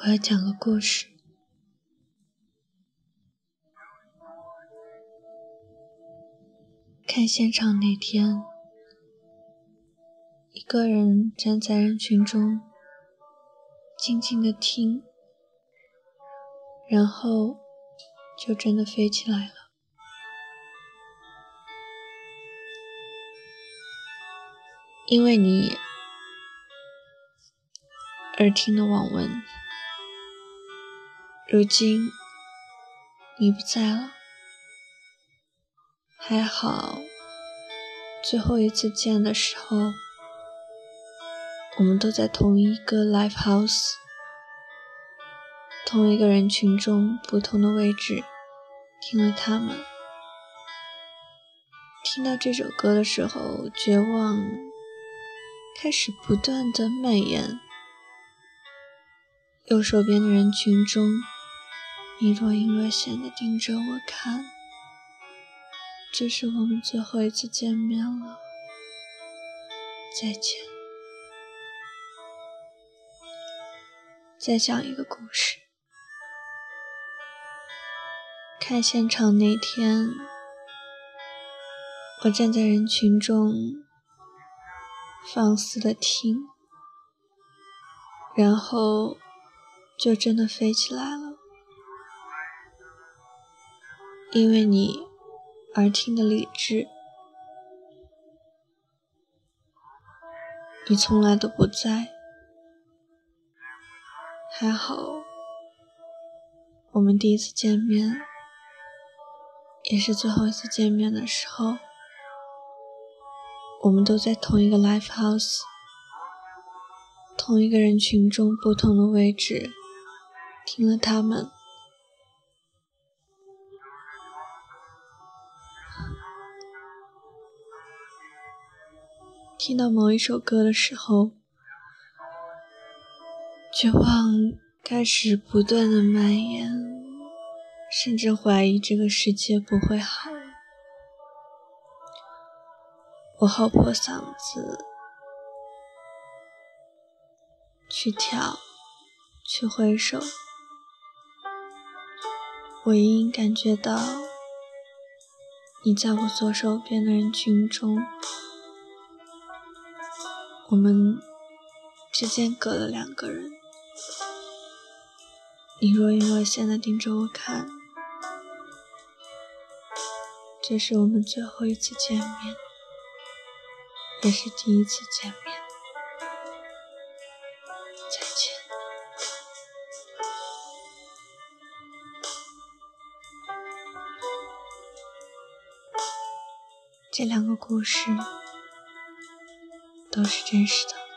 我要讲个故事。看现场那天，一个人站在人群中，静静的听，然后就真的飞起来了。因为你而听的网文。如今你不在了，还好，最后一次见的时候，我们都在同一个 live house，同一个人群中，不同的位置，听了他们。听到这首歌的时候，绝望开始不断的蔓延，右手边的人群中。你若隐若现的盯着我看，这是我们最后一次见面了，再见。再讲一个故事。看现场那天，我站在人群中，放肆的听，然后就真的飞起来了。因为你而听的理智，你从来都不在。还好，我们第一次见面，也是最后一次见面的时候，我们都在同一个 live house，同一个人群中，不同的位置，听了他们。听到某一首歌的时候，绝望开始不断的蔓延，甚至怀疑这个世界不会好。我好破嗓子，去跳，去挥手，我隐隐感觉到你在我左手边的人群中。我们之间隔了两个人，你若隐若现的盯着我看，这是我们最后一次见面，也是第一次见面。再见。这两个故事。都是真实的。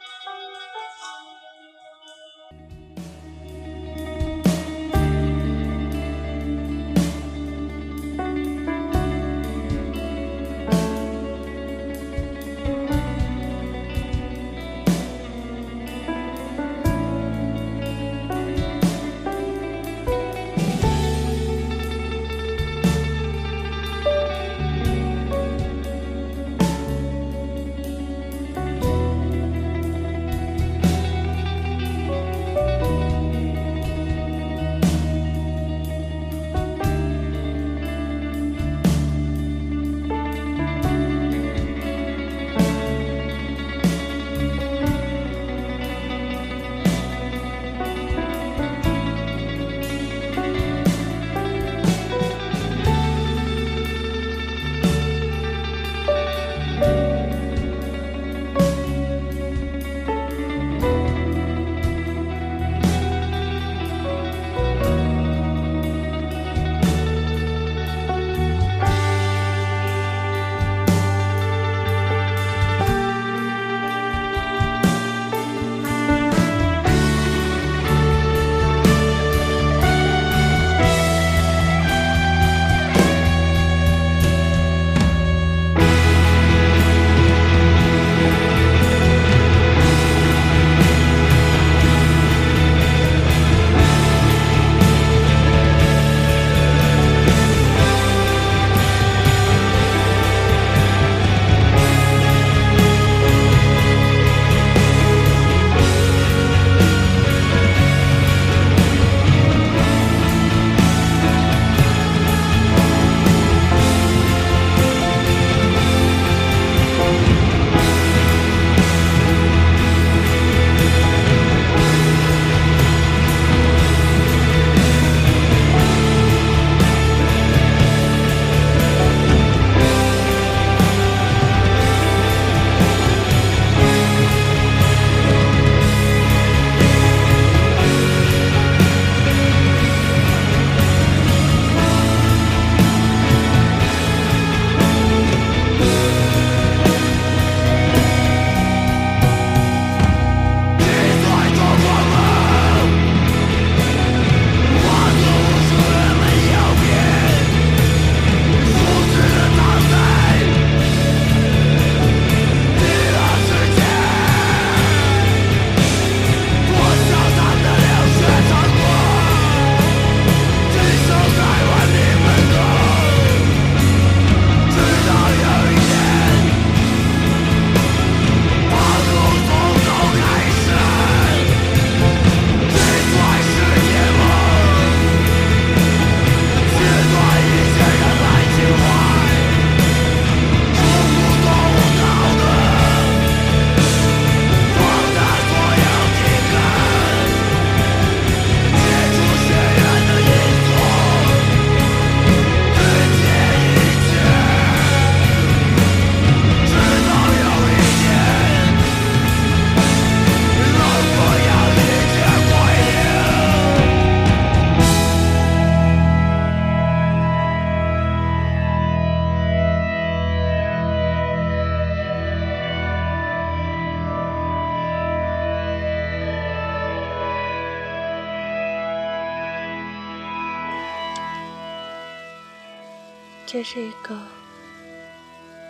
这是一个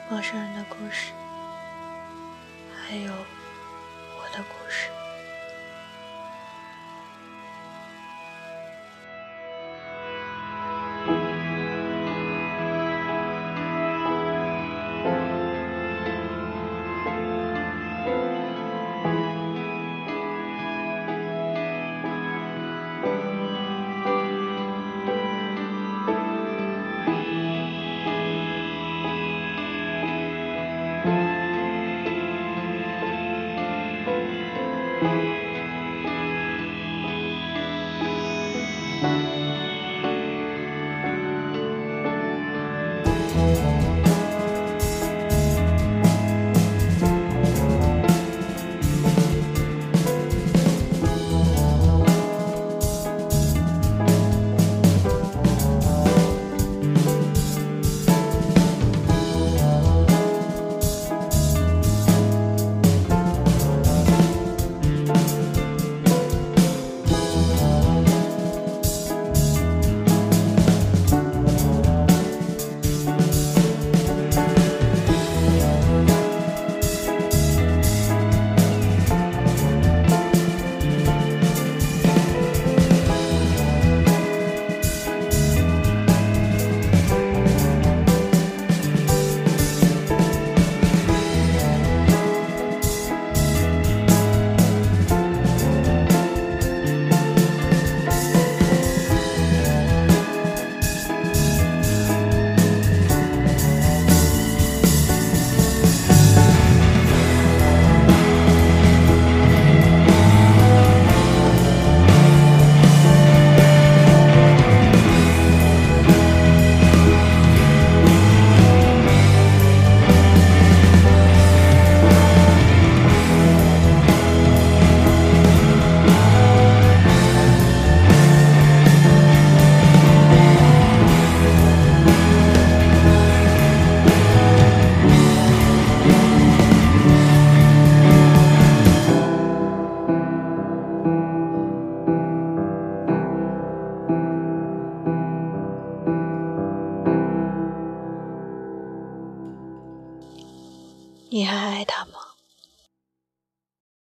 陌生人的故事，还有我的故事。